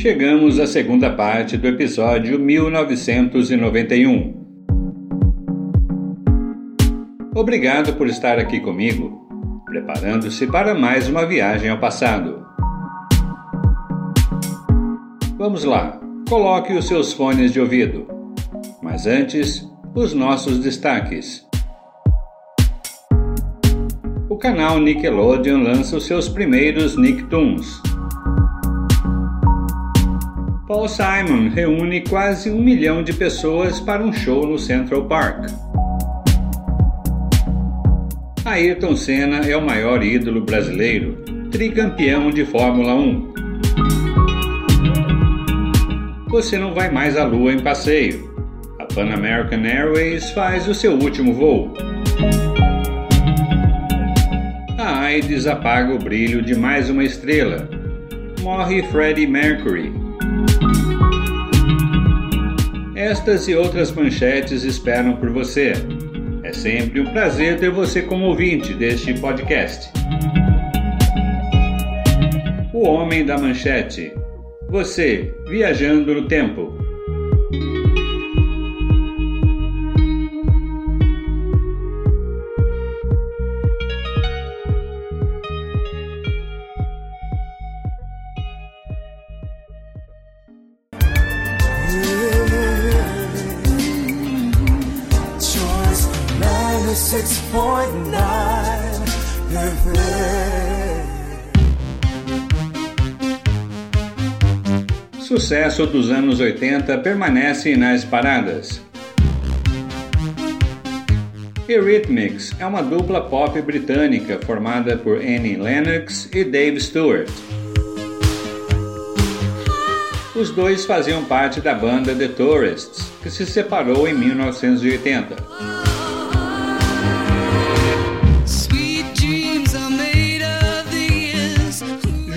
Chegamos à segunda parte do episódio 1991. Obrigado por estar aqui comigo, preparando-se para mais uma viagem ao passado. Vamos lá, coloque os seus fones de ouvido. Mas antes, os nossos destaques. O canal Nickelodeon lança os seus primeiros Nicktoons. Paul Simon reúne quase um milhão de pessoas para um show no Central Park. Ayrton Senna é o maior ídolo brasileiro, tricampeão de Fórmula 1. Você não vai mais à Lua em passeio. A Pan American Airways faz o seu último voo. A AIDS apaga o brilho de mais uma estrela. Morre Freddie Mercury. Estas e outras manchetes esperam por você. É sempre um prazer ter você como ouvinte deste podcast. O Homem da Manchete. Você viajando no tempo. Sucesso dos anos 80 permanece nas paradas. Eurythmics é uma dupla pop britânica formada por Annie Lennox e Dave Stewart. Os dois faziam parte da banda The Tourists, que se separou em 1980.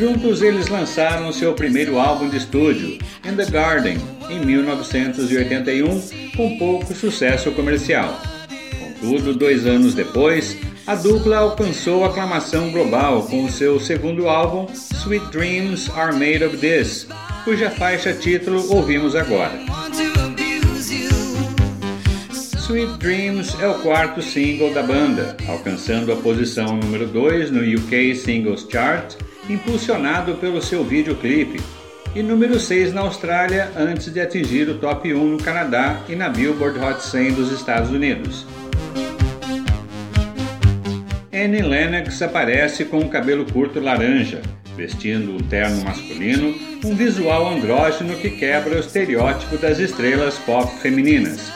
Juntos eles lançaram seu primeiro álbum de estúdio, In the Garden, em 1981, com pouco sucesso comercial. Contudo, dois anos depois, a dupla alcançou aclamação global com seu segundo álbum, Sweet Dreams Are Made of This, cuja faixa título ouvimos agora. Sweet Dreams é o quarto single da banda, alcançando a posição número 2 no UK Singles Chart impulsionado pelo seu videoclipe, e número 6 na Austrália antes de atingir o top 1 no Canadá e na Billboard Hot 100 dos Estados Unidos. Annie Lennox aparece com um cabelo curto laranja, vestindo um terno masculino, um visual andrógeno que quebra o estereótipo das estrelas pop femininas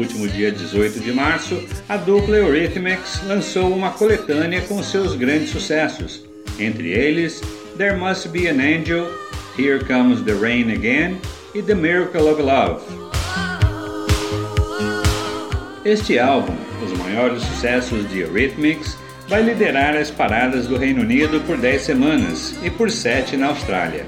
último dia 18 de março, a dupla Eurythmics lançou uma coletânea com seus grandes sucessos, entre eles There Must Be an Angel, Here Comes the Rain Again e The Miracle of Love. Este álbum, os maiores sucessos de Eurythmics, vai liderar as paradas do Reino Unido por 10 semanas e por 7 na Austrália.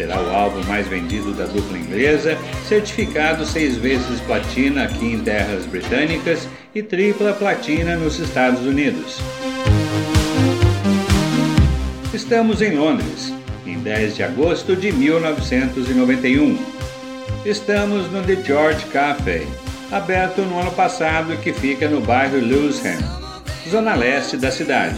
Será o álbum mais vendido da dupla inglesa, certificado seis vezes platina aqui em terras britânicas e tripla platina nos Estados Unidos. Estamos em Londres, em 10 de agosto de 1991. Estamos no The George Café, aberto no ano passado e que fica no bairro Lewisham, zona leste da cidade.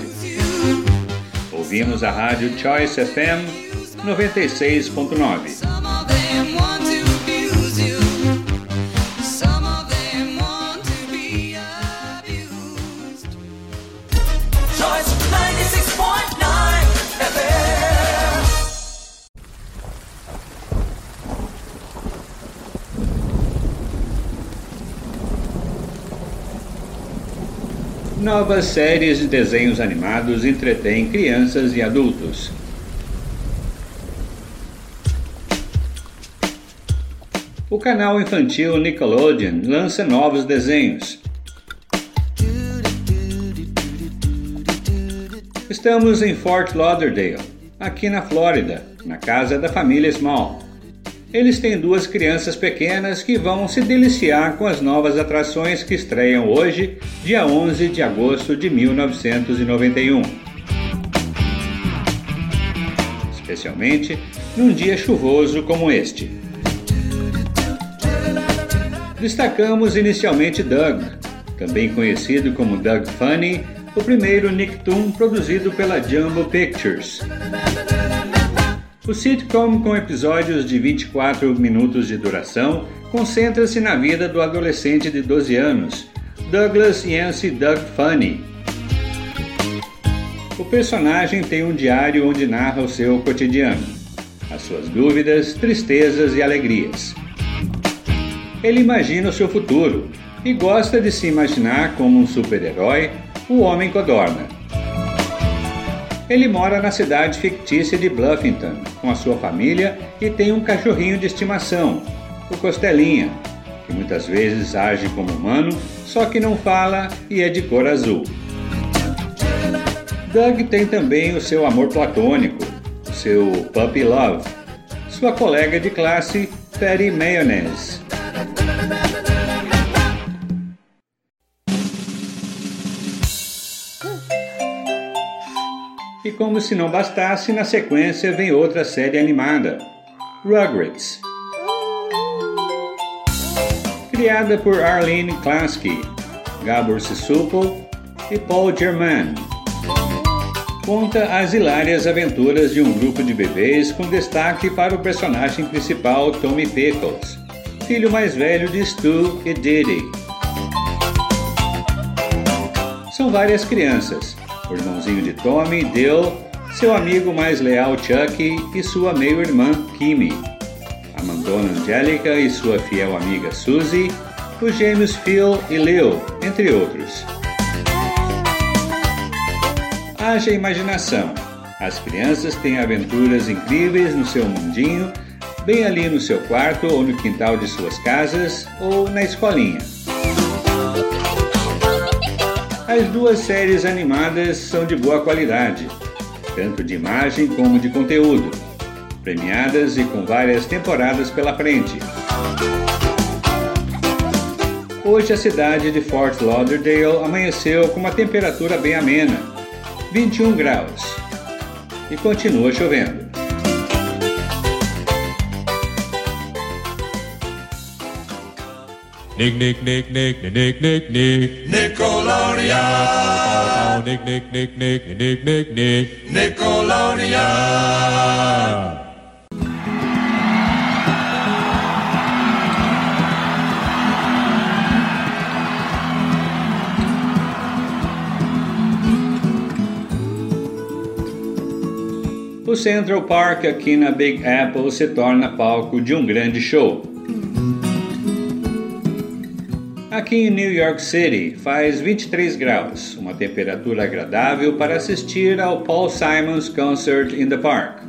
Ouvimos a rádio Choice FM 96.9. Novas séries de desenhos animados entretêm crianças e adultos. Canal infantil Nickelodeon lança novos desenhos. Estamos em Fort Lauderdale, aqui na Flórida, na casa da família Small. Eles têm duas crianças pequenas que vão se deliciar com as novas atrações que estreiam hoje, dia 11 de agosto de 1991. especialmente num dia chuvoso como este. Destacamos inicialmente Doug, também conhecido como Doug Funny, o primeiro Nicktoon produzido pela Jumbo Pictures. O sitcom, com episódios de 24 minutos de duração, concentra-se na vida do adolescente de 12 anos, Douglas Yancey Doug Funny. O personagem tem um diário onde narra o seu cotidiano, as suas dúvidas, tristezas e alegrias. Ele imagina o seu futuro e gosta de se imaginar como um super-herói, o Homem Codorna. Ele mora na cidade fictícia de Bluffington com a sua família e tem um cachorrinho de estimação, o Costelinha, que muitas vezes age como humano, só que não fala e é de cor azul. Doug tem também o seu amor platônico, o seu puppy love, sua colega de classe Patty Mayonnaise. E como se não bastasse, na sequência vem outra série animada, Rugrats. Criada por Arlene Klasky, Gabor Sisupol e Paul Germain. Conta as hilárias aventuras de um grupo de bebês com destaque para o personagem principal Tommy Pickles, filho mais velho de Stu e Diddy. São várias crianças, o irmãozinho de Tommy, Dale, seu amigo mais leal Chucky e sua meio-irmã Kimmy, a mandona Angélica e sua fiel amiga Suzy, os gêmeos Phil e Leo, entre outros. Haja imaginação. As crianças têm aventuras incríveis no seu mundinho, bem ali no seu quarto ou no quintal de suas casas ou na escolinha. As duas séries animadas são de boa qualidade, tanto de imagem como de conteúdo, premiadas e com várias temporadas pela frente. Hoje a cidade de Fort Lauderdale amanheceu com uma temperatura bem amena, 21 graus, e continua chovendo. Nick, Nick, Nick, Nick, Nick, Nick, Nick. Nickelodeon. Nick, Nick, Nick, Nick, Nick, Nick, Nick. Nickelodeon. O Central Park aqui na Big Apple se torna palco de um grande show. Aqui em New York City faz 23 graus, uma temperatura agradável para assistir ao Paul Simons Concert in the Park.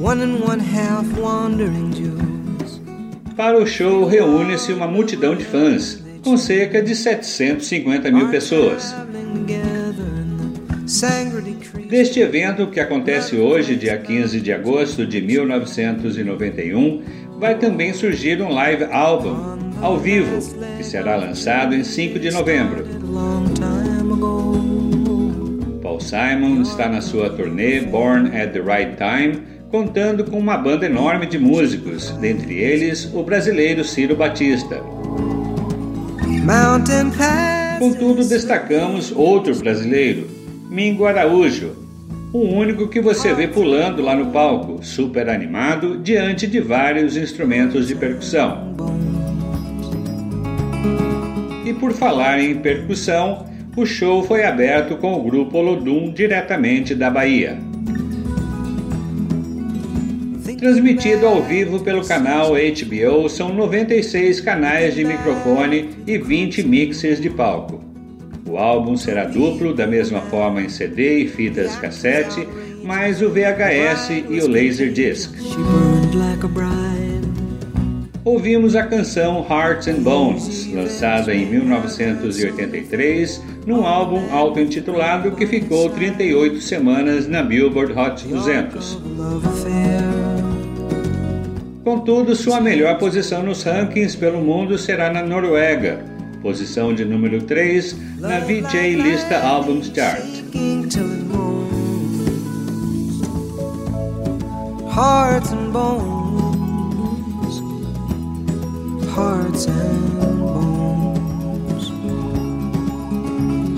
One and one half wandering Jews. Para o show reúne-se uma multidão de fãs, com cerca de 750 mil pessoas. Deste evento, que acontece hoje, dia 15 de agosto de 1991, vai também surgir um live album ao vivo, que será lançado em 5 de novembro. Paul Simon está na sua turnê Born at the Right Time, contando com uma banda enorme de músicos, dentre eles o brasileiro Ciro Batista. Contudo, destacamos outro brasileiro, Mingo Araújo, o único que você vê pulando lá no palco, super animado, diante de vários instrumentos de percussão. E por falar em percussão, o show foi aberto com o grupo Olodum diretamente da Bahia. Transmitido ao vivo pelo canal HBO, são 96 canais de microfone e 20 mixers de palco. O álbum será duplo, da mesma forma em CD e fitas cassete, mais o VHS e o Laserdisc ouvimos a canção Hearts and Bones, lançada em 1983 num álbum auto-intitulado que ficou 38 semanas na Billboard Hot 200. Contudo, sua melhor posição nos rankings pelo mundo será na Noruega, posição de número 3 na VJ Lista Albums Chart. hearts and bones, hearts and bones,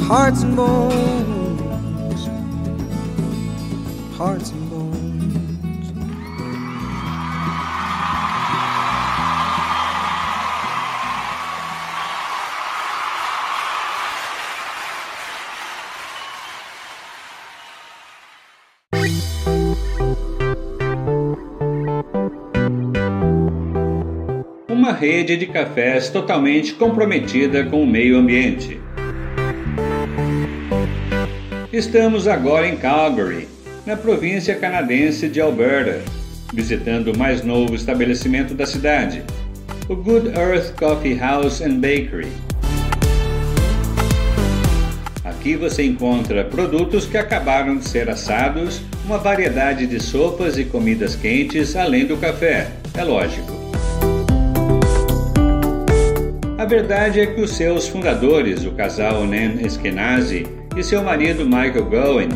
hearts and bones, hearts and uma rede de cafés totalmente comprometida com o meio ambiente. Estamos agora em Calgary, na província canadense de Alberta, visitando o mais novo estabelecimento da cidade, o Good Earth Coffee House and Bakery. Aqui você encontra produtos que acabaram de ser assados, uma variedade de sopas e comidas quentes, além do café, é lógico. Verdade é que os seus fundadores, o casal Nan Eskenazi e seu marido Michael Gowen,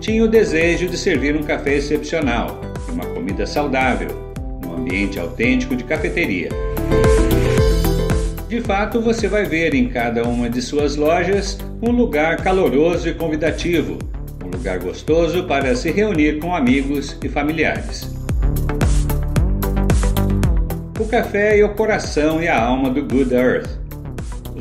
tinham o desejo de servir um café excepcional e uma comida saudável, num ambiente autêntico de cafeteria. De fato, você vai ver em cada uma de suas lojas um lugar caloroso e convidativo, um lugar gostoso para se reunir com amigos e familiares. O café é o coração e a alma do Good Earth.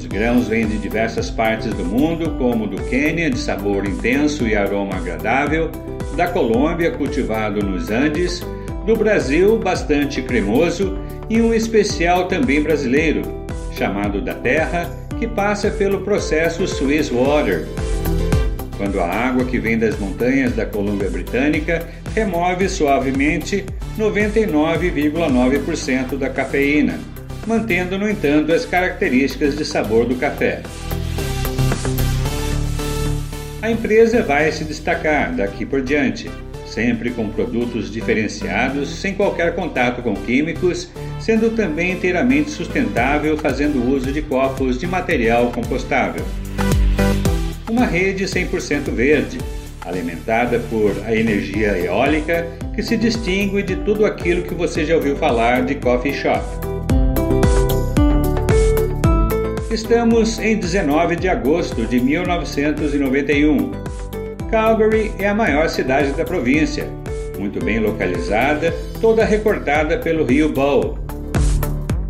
Os grãos vêm de diversas partes do mundo, como do Quênia, de sabor intenso e aroma agradável, da Colômbia, cultivado nos Andes, do Brasil, bastante cremoso, e um especial também brasileiro, chamado da terra, que passa pelo processo Swiss Water, quando a água que vem das montanhas da Colômbia Britânica remove suavemente 99,9% da cafeína, mantendo, no entanto, as características de sabor do café. A empresa vai se destacar daqui por diante, sempre com produtos diferenciados, sem qualquer contato com químicos, sendo também inteiramente sustentável, fazendo uso de copos de material compostável. Uma rede 100% verde, alimentada por a energia eólica, que se distingue de tudo aquilo que você já ouviu falar de coffee shop. Estamos em 19 de agosto de 1991. Calgary é a maior cidade da província, muito bem localizada, toda recortada pelo rio Bow.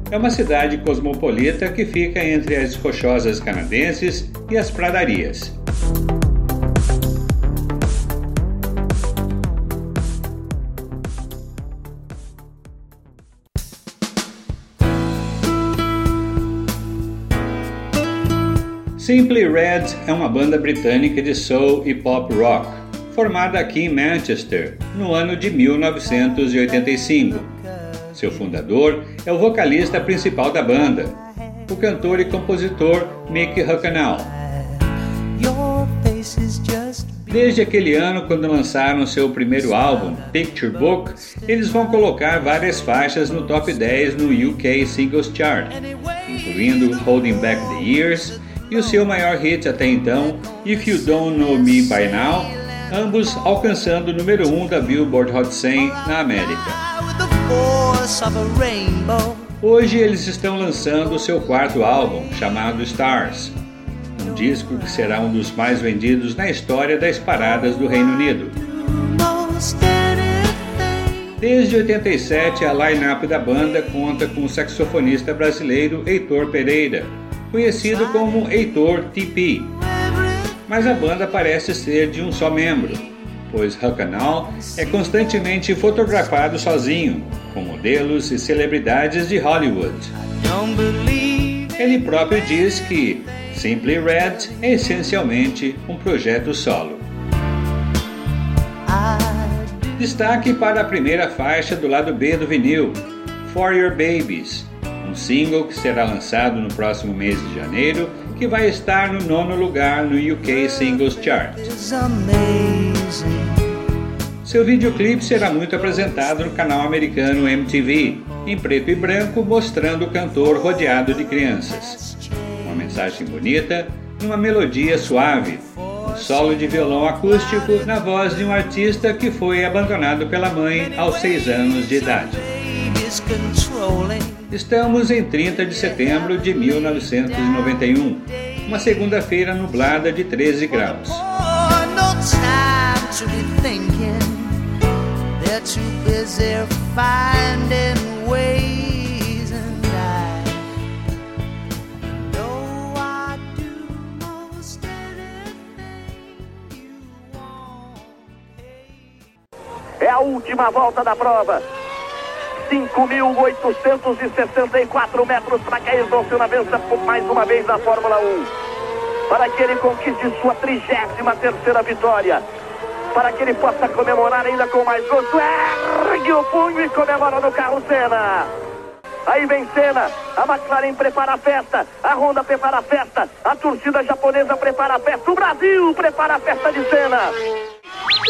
É uma cidade cosmopolita que fica entre as rochosas canadenses e as pradarias. Simply Red é uma banda britânica de soul e pop rock, formada aqui em Manchester no ano de 1985. Seu fundador é o vocalista principal da banda, o cantor e compositor Mick Hucknall. Desde aquele ano, quando lançaram seu primeiro álbum, Picture Book, eles vão colocar várias faixas no top 10 no UK Singles Chart, incluindo Holding Back the Years e o seu maior hit até então, If You Don't Know Me By Now, ambos alcançando o número 1 um da Billboard Hot 100 na América. Hoje eles estão lançando o seu quarto álbum, chamado Stars, um disco que será um dos mais vendidos na história das paradas do Reino Unido. Desde 87, a line-up da banda conta com o saxofonista brasileiro Heitor Pereira, conhecido como Heitor TP. Mas a banda parece ser de um só membro, pois Hucknall é constantemente fotografado sozinho, com modelos e celebridades de Hollywood. Ele próprio diz que Simply Red é essencialmente um projeto solo. Destaque para a primeira faixa do lado B do vinil, For Your Babies, um single que será lançado no próximo mês de janeiro, que vai estar no nono lugar no UK Singles Chart. Seu videoclipe será muito apresentado no canal americano MTV, em preto e branco, mostrando o cantor rodeado de crianças. Uma mensagem bonita, uma melodia suave, um solo de violão acústico na voz de um artista que foi abandonado pela mãe aos 6 anos de idade. Estamos em 30 de setembro de 1991, uma segunda-feira nublada de 13 graus. É a última volta da prova. 5.864 metros para Senna vença mais uma vez na Fórmula 1. Para que ele conquiste sua 33ª vitória. Para que ele possa comemorar ainda com mais gosto. Ergue o punho e comemora no carro Senna. Aí vem Senna, a McLaren prepara a festa, a Honda prepara a festa, a torcida japonesa prepara a festa, o Brasil prepara a festa de Senna.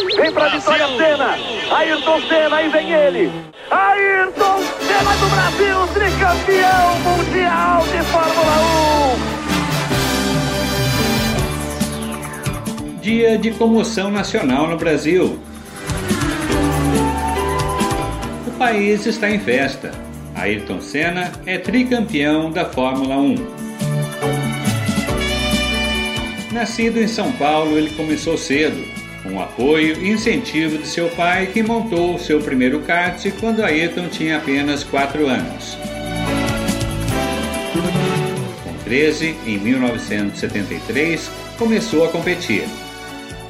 Vem pra vitória Senna. Ayrton Senna, aí vem ele. Ayrton Senna do Brasil, tricampeão mundial de Fórmula 1. Dia de comoção nacional no Brasil. O país está em festa. Ayrton Senna é tricampeão da Fórmula 1. Nascido em São Paulo, ele começou cedo com apoio e incentivo de seu pai, que montou seu primeiro kart quando Ayrton tinha apenas 4 anos. Com 13, em 1973, começou a competir.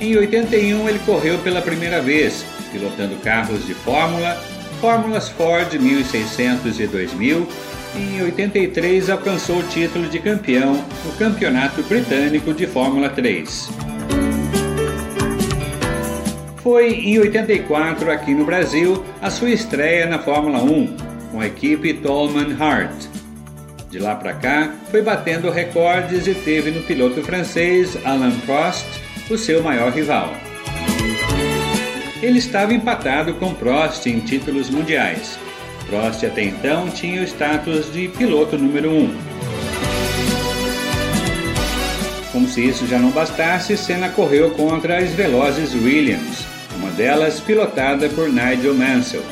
Em 81, ele correu pela primeira vez, pilotando carros de Fórmula, Fórmulas Ford 1600 e 2000, e em 83 alcançou o título de campeão no Campeonato Britânico de Fórmula 3 foi em 84 aqui no Brasil a sua estreia na Fórmula 1 com a equipe Tolman Hart. De lá para cá, foi batendo recordes e teve no piloto francês Alain Prost o seu maior rival. Ele estava empatado com Prost em títulos mundiais. Prost até então tinha o status de piloto número 1. Como se isso já não bastasse, Senna correu contra as velozes Williams, delas pilotada por Nigel Mansell.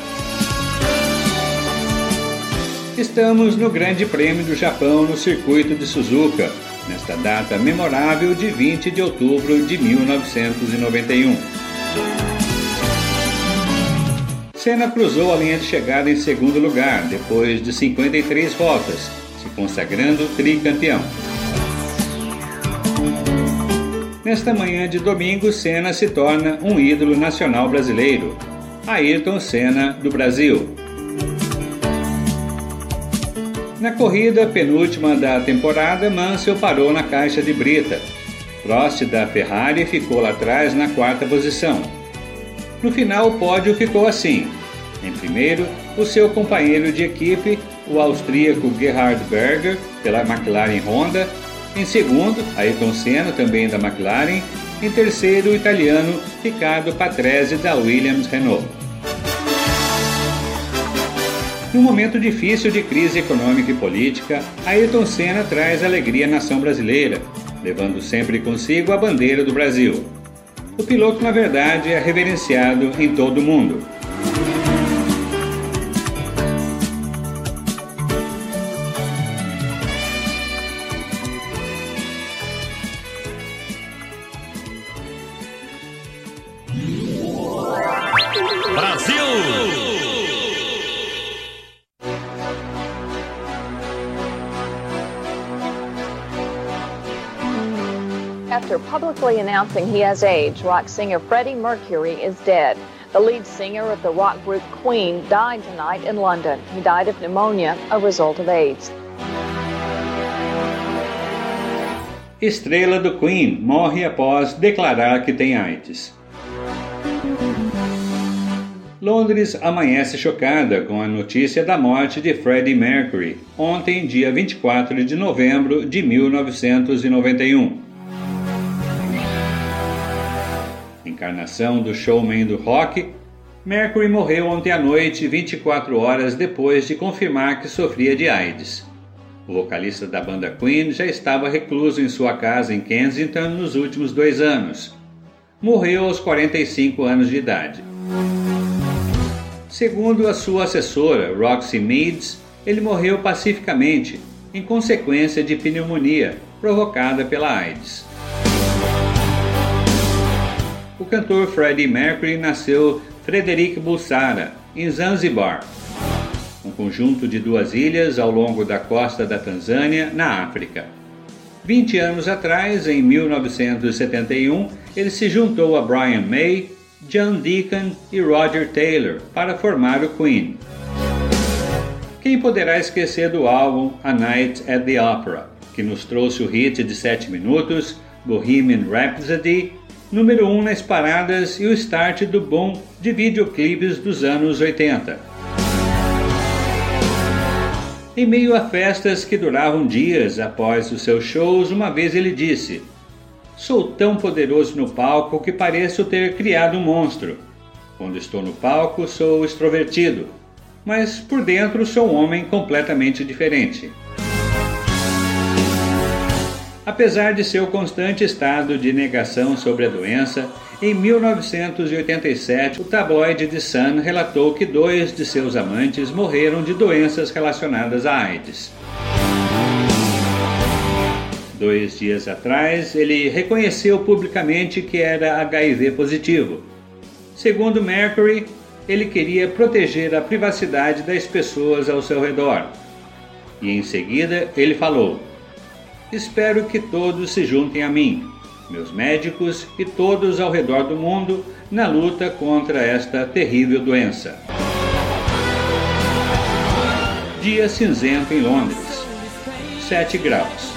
Estamos no Grande Prêmio do Japão no circuito de Suzuka, nesta data memorável de 20 de outubro de 1991. Senna cruzou a linha de chegada em segundo lugar, depois de 53 voltas, se consagrando tricampeão. Nesta manhã de domingo, Senna se torna um ídolo nacional brasileiro. Ayrton Senna do Brasil. Na corrida penúltima da temporada, Mansell parou na caixa de brita. Prost da Ferrari ficou lá atrás na quarta posição. No final, o pódio ficou assim. Em primeiro, o seu companheiro de equipe, o austríaco Gerhard Berger, pela McLaren Honda, em segundo, Ayrton Senna, também da McLaren. Em terceiro, o italiano Riccardo Patrese, da Williams Renault. Num momento difícil de crise econômica e política, Ayrton Senna traz alegria à nação brasileira, levando sempre consigo a bandeira do Brasil. O piloto, na verdade, é reverenciado em todo o mundo. Announcing he has AIDS, rock singer Freddie Mercury is dead. The lead singer of the rock group Queen died tonight in London. He died of pneumonia, a result of AIDS. Estrela do Queen morre após declarar que tem AIDS. Londres amanhece chocada com a notícia da morte de Freddie Mercury, ontem, dia 24 de novembro de 1991. Encarnação do showman do rock, Mercury morreu ontem à noite, 24 horas depois de confirmar que sofria de AIDS. O vocalista da banda Queen já estava recluso em sua casa em Kensington nos últimos dois anos, morreu aos 45 anos de idade. Segundo a sua assessora, Roxy Meads, ele morreu pacificamente em consequência de pneumonia provocada pela AIDS. O cantor Freddie Mercury nasceu Frederic Bussara, em Zanzibar, um conjunto de duas ilhas ao longo da costa da Tanzânia, na África. 20 anos atrás, em 1971, ele se juntou a Brian May, John Deacon e Roger Taylor para formar o Queen. Quem poderá esquecer do álbum A Night at the Opera, que nos trouxe o hit de 7 minutos, Bohemian Rhapsody, número 1 um nas paradas e o start do boom de videoclipes dos anos 80. Em meio a festas que duravam dias após os seus shows, uma vez ele disse: Sou tão poderoso no palco que pareço ter criado um monstro. Quando estou no palco, sou extrovertido, mas por dentro sou um homem completamente diferente. Apesar de seu constante estado de negação sobre a doença, em 1987 o tabloide The Sun relatou que dois de seus amantes morreram de doenças relacionadas à AIDS. Dois dias atrás, ele reconheceu publicamente que era HIV positivo. Segundo Mercury, ele queria proteger a privacidade das pessoas ao seu redor. E em seguida, ele falou: Espero que todos se juntem a mim, meus médicos e todos ao redor do mundo na luta contra esta terrível doença. Dia cinzento em Londres, 7 graus.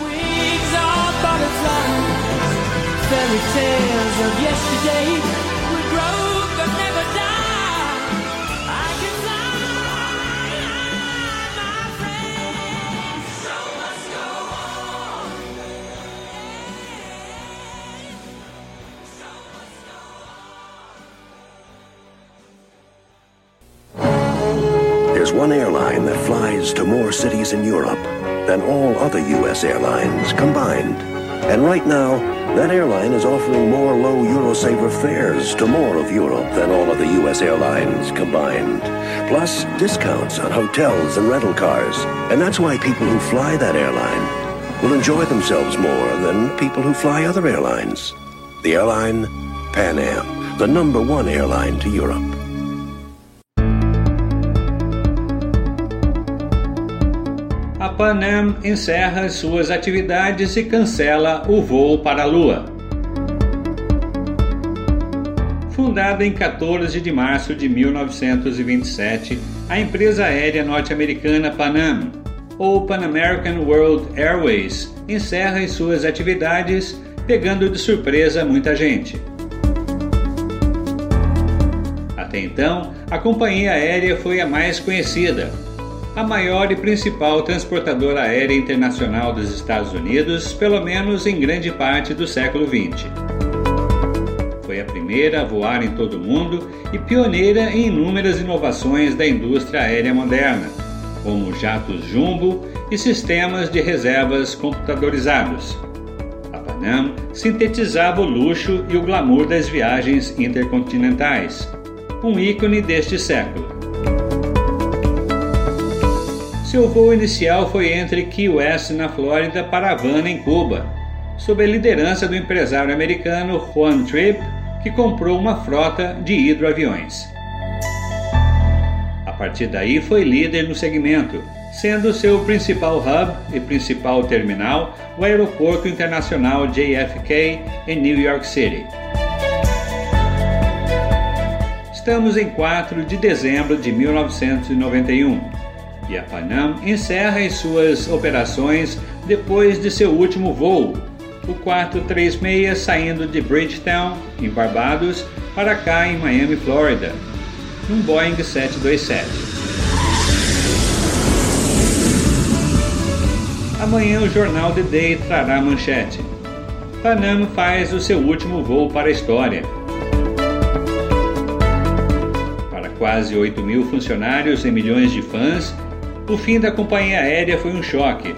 There's one airline that flies to more cities in Europe than all other U.S. airlines combined. And right now, that airline is offering more low Eurosaver fares to more of Europe than all other U.S. airlines combined. Plus, discounts on hotels and rental cars. And that's why people who fly that airline will enjoy themselves more than people who fly other airlines. The airline, Pan Am, the number one airline to Europe. Pan Am encerra suas atividades e cancela o voo para a Lua. Fundada em 14 de março de 1927, a empresa aérea norte-americana Pan Am, ou Pan American World Airways, encerra suas atividades, pegando de surpresa muita gente. Até então, a companhia aérea foi a mais conhecida, a maior e principal transportadora aérea internacional dos Estados Unidos, pelo menos em grande parte do século XX. Foi a primeira a voar em todo o mundo e pioneira em inúmeras inovações da indústria aérea moderna, como jatos jumbo e sistemas de reservas computadorizados. A Panam sintetizava o luxo e o glamour das viagens intercontinentais, um ícone deste século. Seu voo inicial foi entre Key West, na Flórida, para Havana, em Cuba, sob a liderança do empresário americano Juan Tripp, que comprou uma frota de hidroaviões. A partir daí foi líder no segmento, sendo seu principal hub e principal terminal o Aeroporto Internacional JFK em New York City. Estamos em 4 de dezembro de 1991 e a Panam encerra as suas operações depois de seu último voo, o 436 saindo de Bridgetown, em Barbados, para cá em Miami, Flórida, num Boeing 727. Amanhã o jornal The Day trará manchete. Panam faz o seu último voo para a história. Para quase 8 mil funcionários e milhões de fãs, o fim da companhia aérea foi um choque,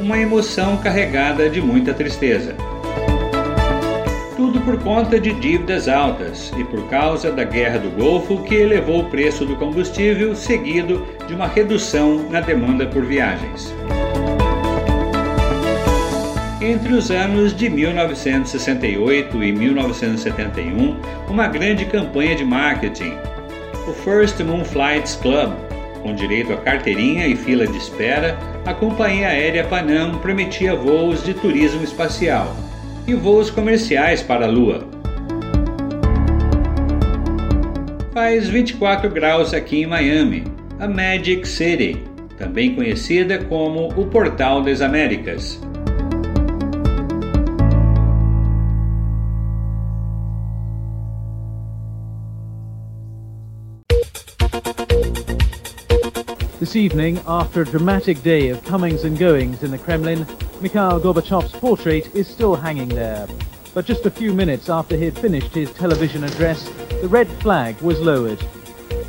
uma emoção carregada de muita tristeza. Tudo por conta de dívidas altas e por causa da Guerra do Golfo, que elevou o preço do combustível, seguido de uma redução na demanda por viagens. Entre os anos de 1968 e 1971, uma grande campanha de marketing, o First Moon Flights Club, com direito a carteirinha e fila de espera, a companhia aérea Panam prometia voos de turismo espacial e voos comerciais para a Lua. Faz 24 graus aqui em Miami, a Magic City, também conhecida como o Portal das Américas. Evening, after a dramatic day of comings and goings in the Kremlin, Mikhail Gorbachev's portrait is still hanging there. But just a few minutes after he had finished his television address, the red flag was lowered.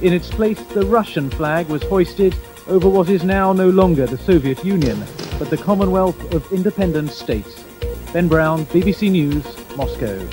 In its place, the Russian flag was hoisted over what is now no longer the Soviet Union, but the Commonwealth of Independent States. Ben Brown, BBC News, Moscow.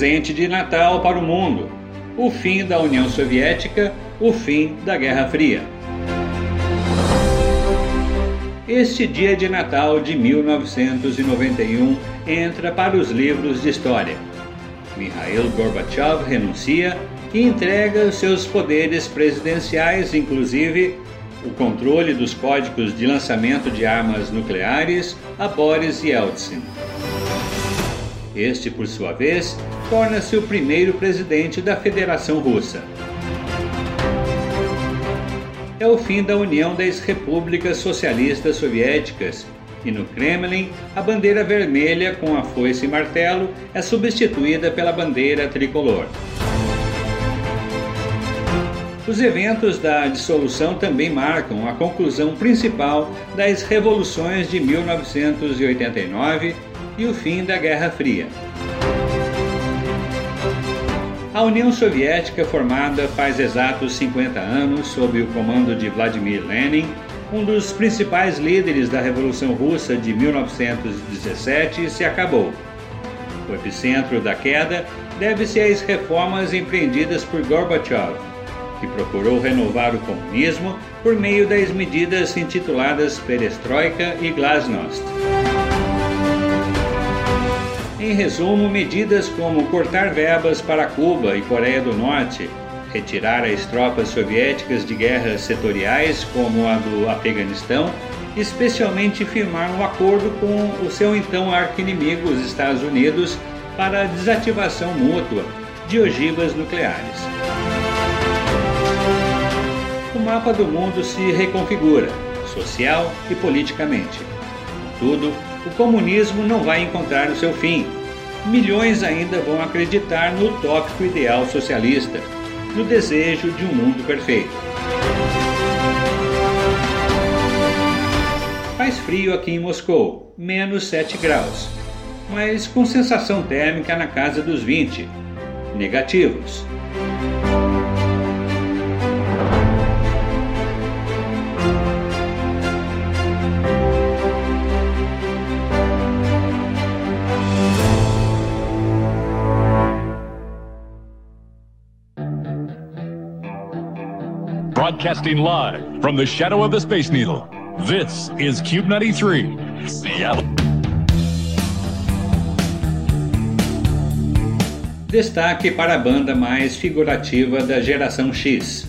Presente de Natal para o mundo, o fim da União Soviética, o fim da Guerra Fria. Este dia de Natal de 1991 entra para os livros de história. Mikhail Gorbachev renuncia e entrega os seus poderes presidenciais, inclusive o controle dos códigos de lançamento de armas nucleares, a Boris Yeltsin. Este, por sua vez, torna-se o primeiro presidente da Federação Russa. É o fim da União das Repúblicas Socialistas Soviéticas e no Kremlin a bandeira vermelha com a foice e martelo é substituída pela bandeira tricolor. Os eventos da dissolução também marcam a conclusão principal das revoluções de 1989 e o fim da Guerra Fria. A União Soviética, formada faz exatos 50 anos sob o comando de Vladimir Lenin, um dos principais líderes da Revolução Russa de 1917, se acabou. O epicentro da queda deve-se às reformas empreendidas por Gorbachev, que procurou renovar o comunismo por meio das medidas intituladas Perestroika e Glasnost. Em resumo, medidas como cortar verbas para Cuba e Coreia do Norte, retirar as tropas soviéticas de guerras setoriais como a do Afeganistão, especialmente firmar um acordo com o seu então arqui-inimigo, os Estados Unidos, para a desativação mútua de ogivas nucleares. O mapa do mundo se reconfigura, social e politicamente. Contudo, o comunismo não vai encontrar o seu fim. Milhões ainda vão acreditar no utópico ideal socialista, no desejo de um mundo perfeito. Faz frio aqui em Moscou, menos 7 graus, mas com sensação térmica na casa dos 20, negativos. Broadcasting live from the shadow of the Space Needle. This is Cube 93, Seattle. Destaque para a banda mais figurativa da geração X.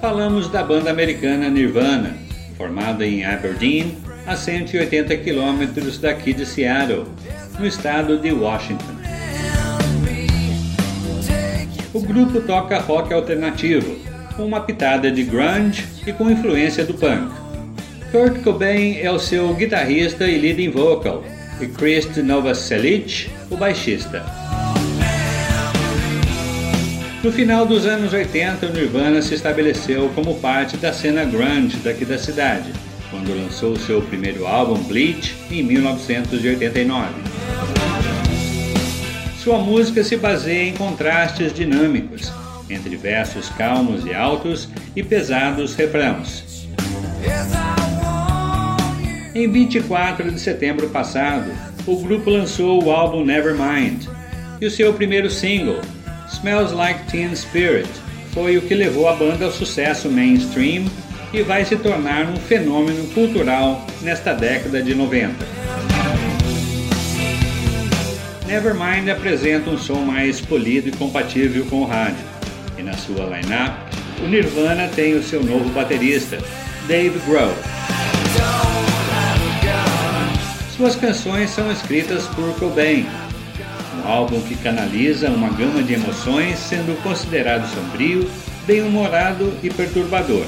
Falamos da banda americana Nirvana, formada em Aberdeen, a 180 quilômetros daqui de Seattle, no estado de Washington. O grupo toca rock alternativo, com uma pitada de grunge e com influência do punk. Kurt Cobain é o seu guitarrista e leading vocal, e Chris Novoselic, o baixista. No final dos anos 80, o Nirvana se estabeleceu como parte da cena grunge daqui da cidade, quando lançou seu primeiro álbum Bleach em 1989. Sua música se baseia em contrastes dinâmicos entre versos calmos e altos e pesados refrãos. Em 24 de setembro passado, o grupo lançou o álbum Nevermind e o seu primeiro single, Smells Like Teen Spirit, foi o que levou a banda ao sucesso mainstream e vai se tornar um fenômeno cultural nesta década de 90. Nevermind apresenta um som mais polido e compatível com o rádio, e na sua line-up, o Nirvana tem o seu novo baterista, Dave Grohl. Suas canções são escritas por Cobain, um álbum que canaliza uma gama de emoções, sendo considerado sombrio, bem-humorado e perturbador.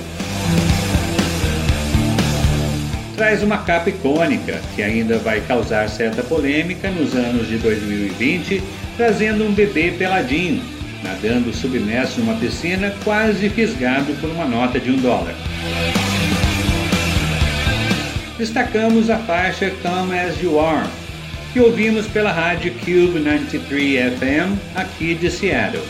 Traz uma capa icônica que ainda vai causar certa polêmica nos anos de 2020, trazendo um bebê peladinho, nadando submerso numa piscina, quase fisgado por uma nota de um dólar. Destacamos a faixa Come As You Are, que ouvimos pela rádio Cube 93 FM aqui de Seattle.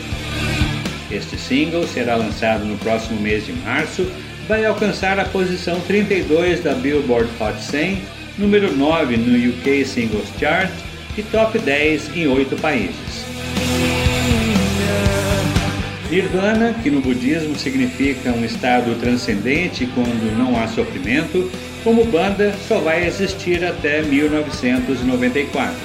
Este single será lançado no próximo mês de março, vai alcançar a posição 32 da Billboard Hot 100, número 9 no UK Singles Chart e top 10 em oito países. Nirvana, que no budismo significa um estado transcendente quando não há sofrimento, como banda só vai existir até 1994.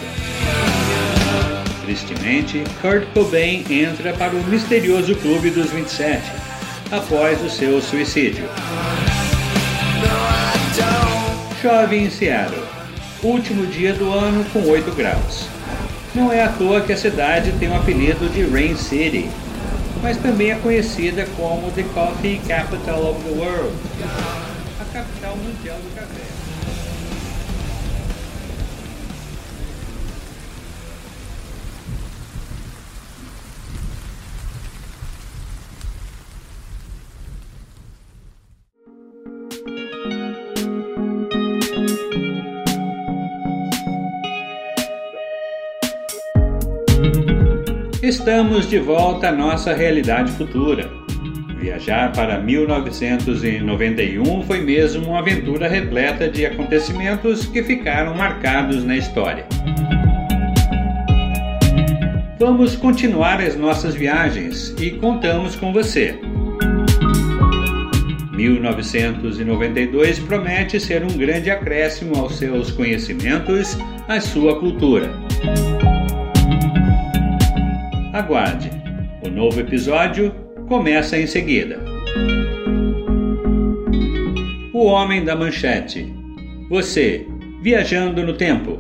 Tristemente, Kurt Cobain entra para o misterioso Clube dos 27 após o seu suicídio. Chove em Seattle, último dia do ano com 8 graus. Não é à toa que a cidade tem o apelido de Rain City, mas também é conhecida como The Coffee Capital of the World capital mundial do café. Estamos de volta à nossa realidade futura. Viajar para 1991 foi mesmo uma aventura repleta de acontecimentos que ficaram marcados na história. Vamos continuar as nossas viagens e contamos com você. 1992 promete ser um grande acréscimo aos seus conhecimentos, à sua cultura. Aguarde! O novo episódio começa em seguida. O Homem da Manchete. Você, viajando no tempo.